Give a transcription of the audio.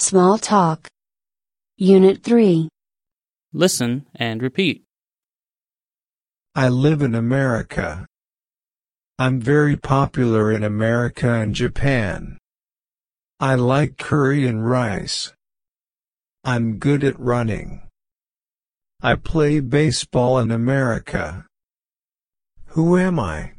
Small Talk. Unit 3. Listen and repeat. I live in America. I'm very popular in America and Japan. I like curry and rice. I'm good at running. I play baseball in America. Who am I?